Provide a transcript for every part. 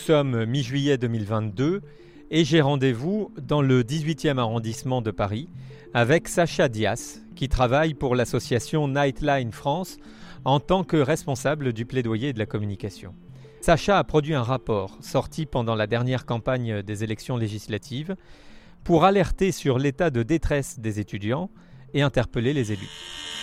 Nous sommes mi-juillet 2022 et j'ai rendez-vous dans le 18e arrondissement de Paris avec Sacha Dias qui travaille pour l'association Nightline France en tant que responsable du plaidoyer de la communication. Sacha a produit un rapport sorti pendant la dernière campagne des élections législatives pour alerter sur l'état de détresse des étudiants et interpeller les élus.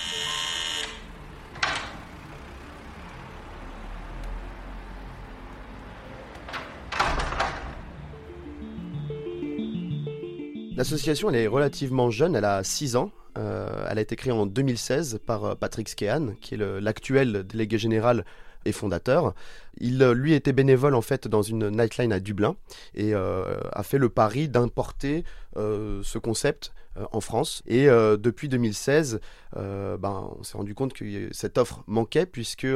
L'association, est relativement jeune, elle a 6 ans. Euh, elle a été créée en 2016 par euh, Patrick Skehan, qui est l'actuel délégué général et fondateur. Il, euh, lui, était bénévole en fait dans une nightline à Dublin et a fait le pari d'importer ce concept en France. Et depuis 2016, ben, on s'est rendu compte que cette offre manquait puisque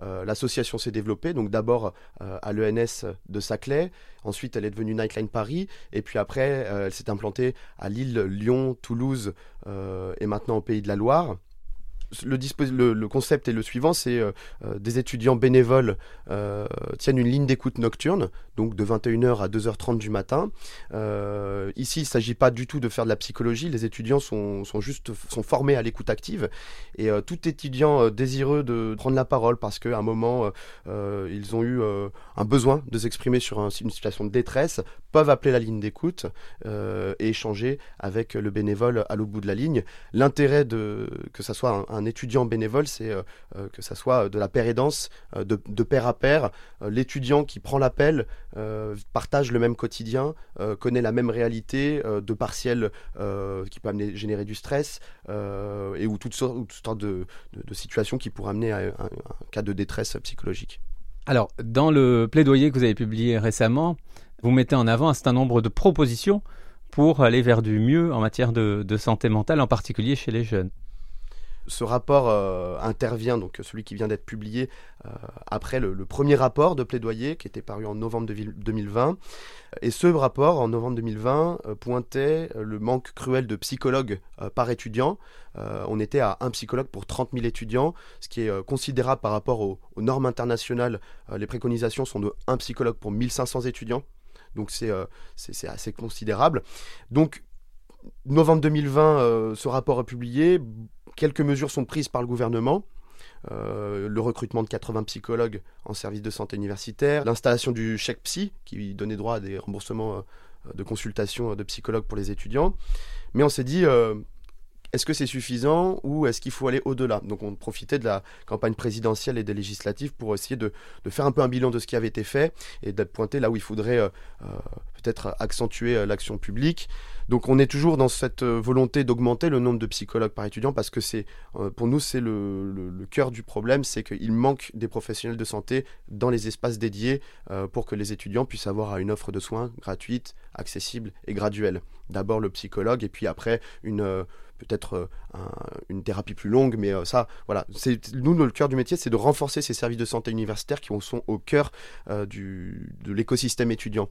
l'association s'est développée. Donc d'abord à l'ENS de Saclay, ensuite elle est devenue Nightline Paris, et puis après elle s'est implantée à Lille, Lyon, Toulouse et maintenant au Pays de la Loire le, concept est le suivant, c'est euh, euh, des étudiants bénévoles euh, tiennent une ligne d'écoute nocturne, donc de 21h à 2h30 du matin. ici, il ne s'agit pas du tout de faire de la psychologie, les étudiants sont, juste sont formés à l'écoute active, et tout étudiant désireux de prendre la parole parce qu'à un moment, ils ont eu un besoin de s'exprimer sur une situation de détresse, peuvent appeler la ligne d'écoute et échanger avec le bénévole à l'autre bout de la ligne. L'intérêt de que ça soit un étudiant bénévole, c'est euh, euh, que ça soit de la euh, de, de, pair à pair. L'étudiant qui prend l'appel partage le même quotidien, connaît la même réalité de partiels qui peut amener, générer du stress et ou toutes sortes, de, situations qui pourraient amener à un, un cas de détresse psychologique. Alors, dans le plaidoyer que vous avez publié récemment, vous mettez en avant un certain nombre de propositions pour aller vers du mieux en matière de santé mentale, en particulier chez les jeunes. Ce rapport euh, intervient, donc celui qui vient d'être publié, euh, après le, premier rapport de plaidoyer qui était paru en novembre 2020. Et ce rapport, en novembre 2020, euh, pointait le manque cruel de psychologues par étudiant. on était à un psychologue pour 30 000 étudiants, ce qui est considérable par rapport aux, normes internationales. les préconisations sont de un psychologue pour 1500 étudiants. Donc c'est assez considérable. Donc novembre 2020, ce rapport est publié. Quelques mesures sont prises par le gouvernement. Euh, le recrutement de 80 psychologues en service de santé universitaire, l'installation du chèque psy qui donnait droit à des remboursements euh, de consultation de psychologues pour les étudiants. Mais on s'est dit, euh, est-ce que c'est suffisant ou est-ce qu'il faut aller au-delà? Donc on profitait de la campagne présidentielle et des législatives pour essayer de, faire un peu un bilan de ce qui avait été fait et de pointer là où il faudrait peut-être accentuer l'action publique. Donc on est toujours dans cette euh, volonté d'augmenter le nombre de psychologues par étudiant parce que c'est, euh, pour nous, c'est le, cœur du problème, c'est qu'il manque des professionnels de santé dans les espaces dédiés euh, pour que les étudiants puissent avoir une offre de soins gratuite, accessible et graduelle. D'abord le psychologue et puis après une peut-être une thérapie plus longue, mais ça, voilà, nous le cœur du métier, c'est de renforcer ces services de santé universitaires qui sont au cœur du, de l'écosystème étudiant.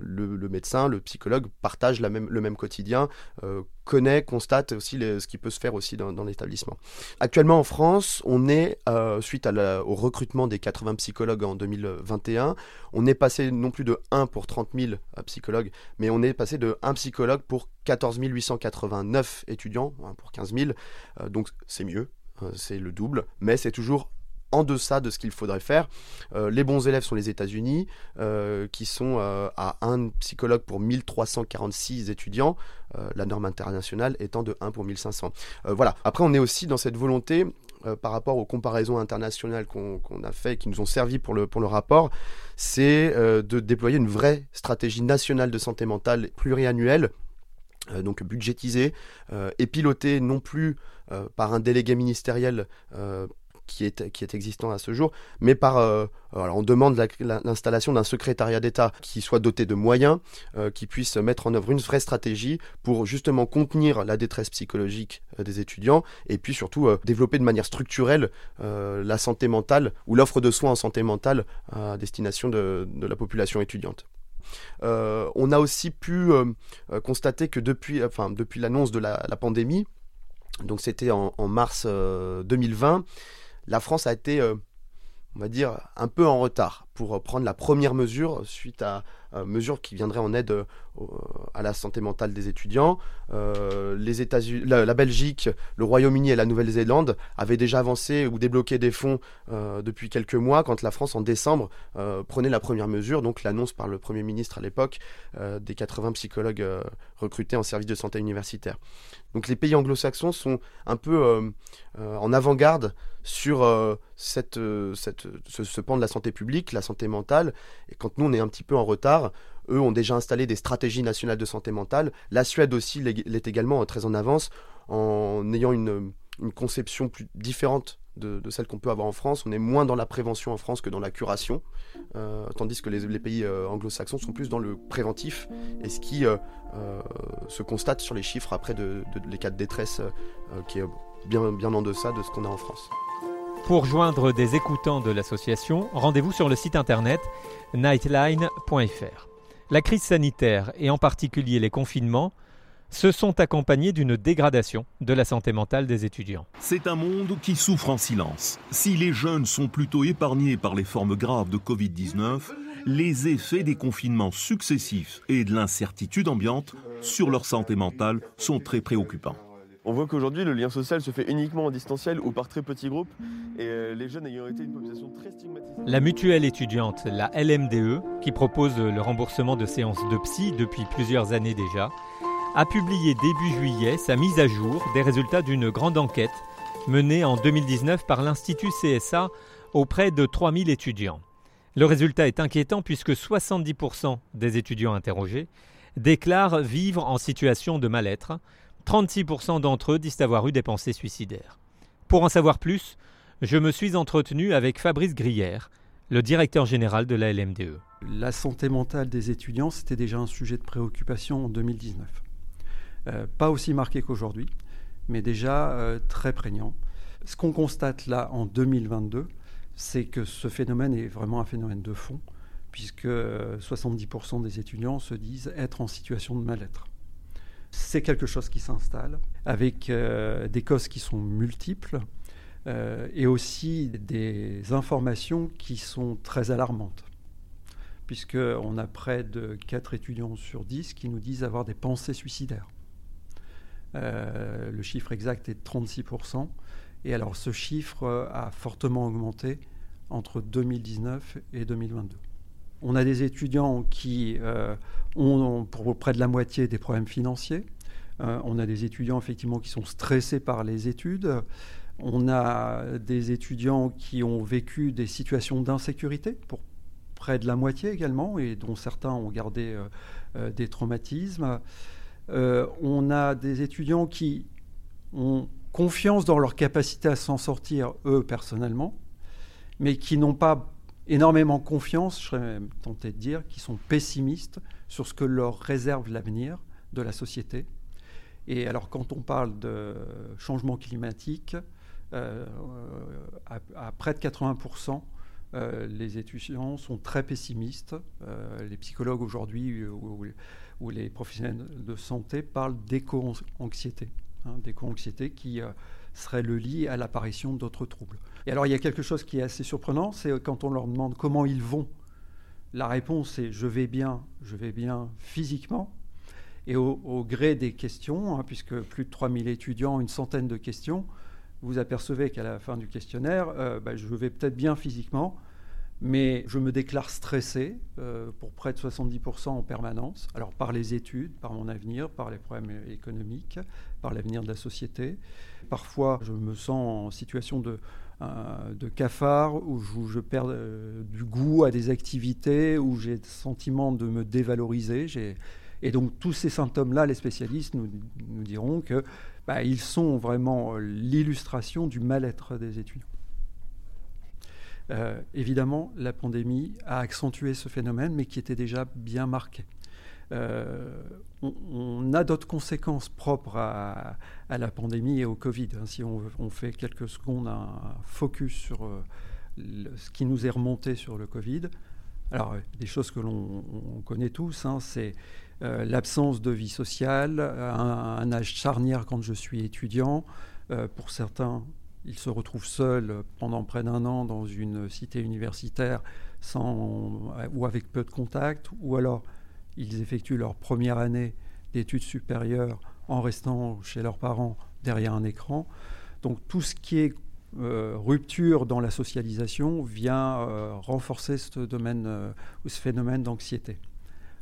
le, médecin, le psychologue partagent le même quotidien, euh, connaît, constate aussi ce qui peut se faire aussi dans, l'établissement. Actuellement en France, on est, euh, suite au recrutement des 80 psychologues en 2021, on est passé non plus de 1 pour 30 000 euh, psychologues, mais on est passé de 1 psychologue pour 14 889 étudiants, pour 15 000, donc c'est mieux, c'est le double, mais c'est toujours en deçà de ce qu'il faudrait faire. Euh, les bons élèves sont les États-Unis, euh, qui sont euh, à un psychologue pour 1346 étudiants, la norme internationale étant de 1 pour 1500. voilà. Après, on est aussi dans cette volonté, par rapport aux comparaisons internationales qu'on a fait et qui nous ont servi pour le, pour le rapport, c'est de déployer une vraie stratégie nationale de santé mentale pluriannuelle donc budgétisée et pilotée non plus par un délégué ministériel qui est, qui est existant à ce jour, mais par, euh, on demande l'installation d'un secrétariat d'État qui soit doté de moyens, euh, qui puisse mettre en œuvre une vraie stratégie pour justement contenir la détresse psychologique euh, des étudiants et puis surtout développer de manière structurelle la santé mentale ou l'offre de soins en santé mentale à destination de, de la population étudiante. on a aussi pu constater que depuis, enfin, depuis l'annonce de la, pandémie, donc c'était en, mars 2020, la France a été, euh, on va dire, un peu en retard pour prendre la première mesure suite à euh, mesure qui viendrait en aide à la santé mentale des étudiants. la, Belgique, le Royaume-Uni et la Nouvelle-Zélande avaient déjà avancé ou débloqué des fonds depuis quelques mois quand la France en décembre prenait la première mesure, donc l'annonce par le Premier ministre à l'époque des 80 psychologues recrutés en service de santé universitaire. Donc les pays anglo-saxons sont un peu en avant-garde sur euh, euh, cette, ce, pan de la santé publique, la santé mentale. Et quand nous, on est un petit peu en retard, eux ont déjà installé des stratégies nationales de santé mentale. La Suède aussi l'est également euh, très en avance en ayant une conception plus différente de, celle qu'on peut avoir en France. On est moins dans la prévention en France que dans la curation, tandis que les, pays anglo-saxons sont plus dans le préventif, et ce qui se constate sur les chiffres après de, de les cas de détresse qui est bien, bien en deçà de ce qu'on a en France. Pour joindre des écoutants de l'association, rendez-vous sur le site internet nightline.fr. La crise sanitaire et en particulier les confinements se sont accompagnés d'une dégradation de la santé mentale des étudiants. C'est un monde qui souffre en silence. Si les jeunes sont plutôt épargnés par les formes graves de Covid-19, les effets des confinements successifs et de l'incertitude ambiante sur leur santé mentale sont très préoccupants. On voit qu'aujourd'hui, le lien social se fait uniquement en distanciel ou par très petits groupes, et euh, les jeunes ayant été une population très stigmatisée. La mutuelle étudiante, la LMDE, qui propose le remboursement de séances de psy depuis plusieurs années déjà, a publié début juillet sa mise à jour des résultats d'une grande enquête menée en 2019 par l'Institut CSA auprès de 3000 étudiants. Le résultat est inquiétant puisque 70% des étudiants interrogés déclarent vivre en situation de mal-être, 36% d'entre eux disent avoir eu des pensées suicidaires. Pour en savoir plus, je me suis entretenu avec Fabrice Grière, le directeur général de la LMDE. La santé mentale des étudiants, c'était déjà un sujet de préoccupation en 2019. Euh, pas aussi marqué qu'aujourd'hui, mais déjà euh, très prégnant. Ce qu'on constate là en 2022, c'est que ce phénomène est vraiment un phénomène de fond, puisque 70% euh, des étudiants se disent être en situation de mal-être c'est quelque chose qui s'installe avec des causes qui sont multiples et aussi des informations qui sont très alarmantes. Puisqu'on a près de 4 étudiants sur 10 qui nous disent avoir des pensées suicidaires. Euh, le chiffre exact est de 36%. Et alors ce chiffre a fortement augmenté entre 2019 et 2022. On a des étudiants qui euh, ont pour près de la moitié des problèmes financiers. Euh, on a des étudiants effectivement qui sont stressés par les études. On a des étudiants qui ont vécu des situations d'insécurité pour près de la moitié également et dont certains ont gardé euh, des traumatismes. On a des étudiants qui ont confiance dans leur capacité à s'en sortir eux personnellement, mais qui n'ont pas énormément confiance, je serais même tenté de dire, qui sont pessimistes sur ce que leur réserve l'avenir de la société. Et alors quand on parle de changement climatique, euh, à, près de 80%, euh, les étudiants sont très pessimistes. Euh, les psychologues aujourd'hui ou, les professionnels de santé parlent d'éco-anxiété, hein, d'éco-anxiété qui serait le lit à l'apparition d'autres troubles. Et alors il y a quelque chose qui est assez surprenant, c'est quand on leur demande comment ils vont. La réponse est je vais bien, je vais bien physiquement. Et au, gré des questions, hein, puisque plus de 3000 étudiants, une centaine de questions, vous apercevez qu'à la fin du questionnaire, euh, bah, je vais peut-être bien physiquement, mais je me déclare stressé euh, pour près de 70% en permanence. Alors par les études, par mon avenir, par les problèmes économiques, par l'avenir de la société. Parfois, je me sens en situation de, euh, cafard, où je, perds du goût à des activités, où j'ai le sentiment de me dévaloriser. Et donc tous ces symptômes-là, les spécialistes nous diront que bah, ils sont vraiment l'illustration du mal-être des étudiants. Euh, évidemment, la pandémie a accentué ce phénomène, mais qui était déjà bien marqué. Euh, on, a d'autres conséquences propres à, la pandémie et au Covid. Hein. si on, fait quelques secondes un focus sur euh, ce qui nous est remonté sur le Covid, alors des choses que l'on connaît tous, hein, c'est l'absence de vie sociale, un, âge charnière quand je suis étudiant, pour certains ils se retrouvent seuls pendant près d'un an dans une cité universitaire sans, ou avec peu de contacts, ou alors ils effectuent leur première année d'études supérieures en restant chez leurs parents derrière un écran. Donc tout ce qui est euh, rupture dans la socialisation vient euh, renforcer ce, domaine, euh, ce phénomène d'anxiété.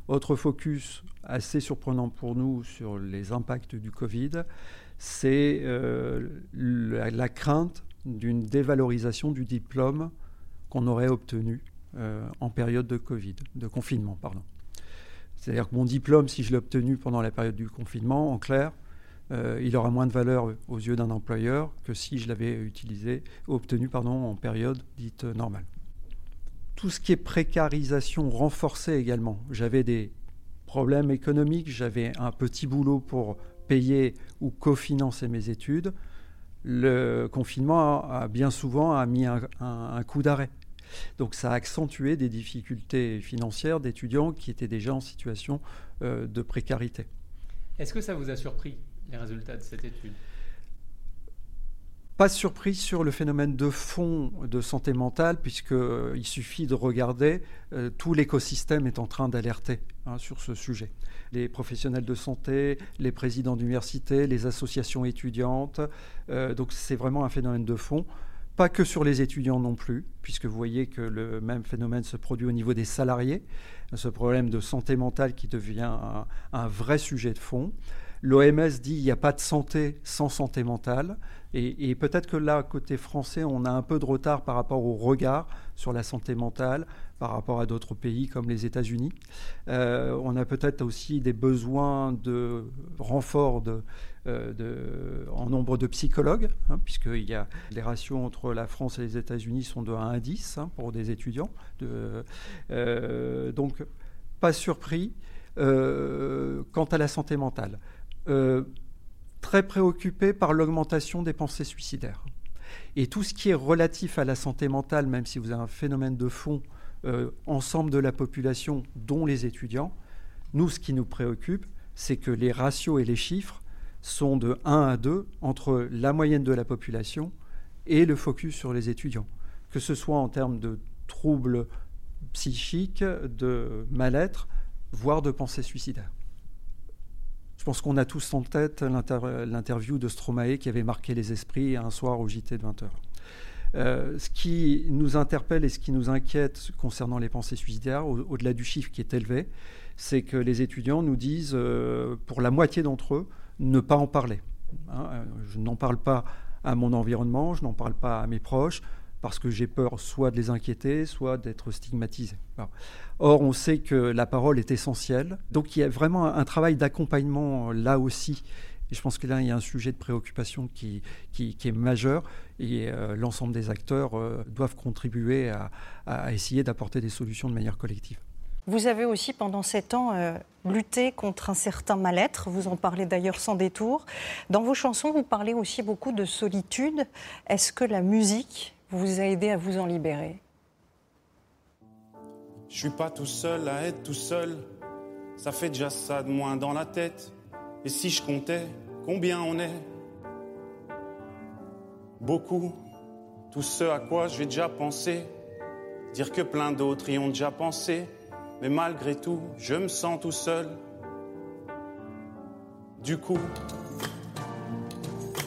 Autre focus assez surprenant pour nous sur les impacts du Covid, c'est la, la, crainte d'une dévalorisation du diplôme qu'on aurait obtenu en période de Covid, de confinement, pardon. C'est-à-dire que mon diplôme, si je l'ai obtenu pendant la période du confinement, en clair, euh, il aura moins de valeur aux yeux d'un employeur que si je l'avais utilisé, obtenu pardon, en période dite normale. Tout ce qui est précarisation renforcée également. J'avais des problèmes économiques, j'avais un petit boulot pour payer ou cofinancer mes études. Le confinement a, bien souvent a mis un, coup d'arrêt. Donc ça a accentué des difficultés financières d'étudiants qui étaient déjà en situation euh, de précarité. Est-ce que ça vous a surpris les résultats de cette étude? Pas de surprise sur le phénomène de fond de santé mentale, puisqu'il euh, suffit de regarder, euh, tout l'écosystème est en train d'alerter hein, sur ce sujet. Les professionnels de santé, les présidents d'université, les associations étudiantes, euh, donc c'est vraiment un phénomène de fond. Pas que sur les étudiants non plus, puisque vous voyez que le même phénomène se produit au niveau des salariés, ce problème de santé mentale qui devient un vrai sujet de fond. L'OMS dit qu'il n'y a pas de santé sans santé mentale. Et, peut-être que là, côté français, on a un peu de retard par rapport au regard sur la santé mentale par rapport à d'autres pays comme les États-Unis. Euh, on a peut-être aussi des besoins de renfort euh, en nombre de psychologues, hein, les ratios entre la France et les États-Unis sont de 1 à 10 hein, pour des étudiants. Euh, donc, pas surpris. quant à la santé mentale. Très préoccupé par l'augmentation des pensées suicidaires. Et tout ce qui est relatif à la santé mentale, même si vous avez un phénomène de fond, euh, ensemble de la population, dont les étudiants, nous, ce qui nous préoccupe, c'est que les ratios et les chiffres sont de 1 à 2 entre la moyenne de la population et le focus sur les étudiants, que ce soit en termes de troubles psychiques, de mal-être, voire de pensées suicidaires. Je pense qu'on a tous en tête l'interview de Stromae qui avait marqué les esprits un soir au JT de 20h. Euh, ce qui nous interpelle et ce qui nous inquiète concernant les pensées suicidaires, au-delà du chiffre qui est élevé, c'est que les étudiants nous disent, euh, pour la moitié d'entre eux, ne pas en parler. Hein. Euh, je n'en parle pas à mon environnement, je n'en parle pas à mes proches, parce que j'ai peur soit de les inquiéter, soit d'être stigmatisé. Or, on sait que la parole est essentielle. Donc, il y a vraiment un travail d'accompagnement là aussi. Et je pense que là, il y a un sujet de préoccupation qui, qui, est majeur et euh, l'ensemble des acteurs euh, doivent contribuer à, essayer d'apporter des solutions de manière collective. Vous avez aussi, pendant sept ans, euh, lutté contre un certain mal-être. Vous en parlez d'ailleurs sans détour. Dans vos chansons, vous parlez aussi beaucoup de solitude. Est-ce que la musique vous a aidé à vous en libérer Je suis pas tout seul à être tout seul. Ça fait déjà ça de moins dans la tête. Et si je comptais combien on est? Beaucoup. Tout ce à quoi j'ai déjà pensé. Dire que plein d'autres y ont déjà pensé. Mais malgré tout, je me sens tout seul. Du coup,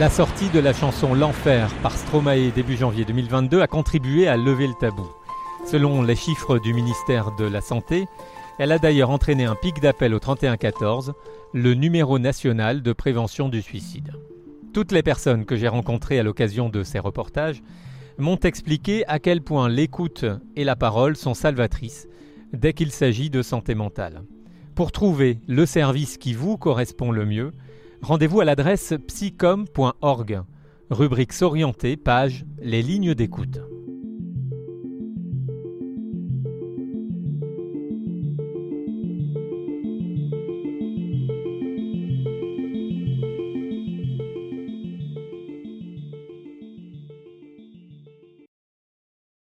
La sortie de la chanson L'Enfer par Stromae début janvier 2022 a contribué à lever le tabou. Selon les chiffres du ministère de la Santé, elle a d'ailleurs entraîné un pic d'appel au 3114, le numéro national de prévention du suicide. Toutes les personnes que j'ai rencontrées à l'occasion de ces reportages m'ont expliqué à quel point l'écoute et la parole sont salvatrices dès qu'il s'agit de santé mentale. Pour trouver le service qui vous correspond le mieux, rendez-vous à l'adresse psycom.org. Rubrique s'orienter, page Les lignes d'écoute.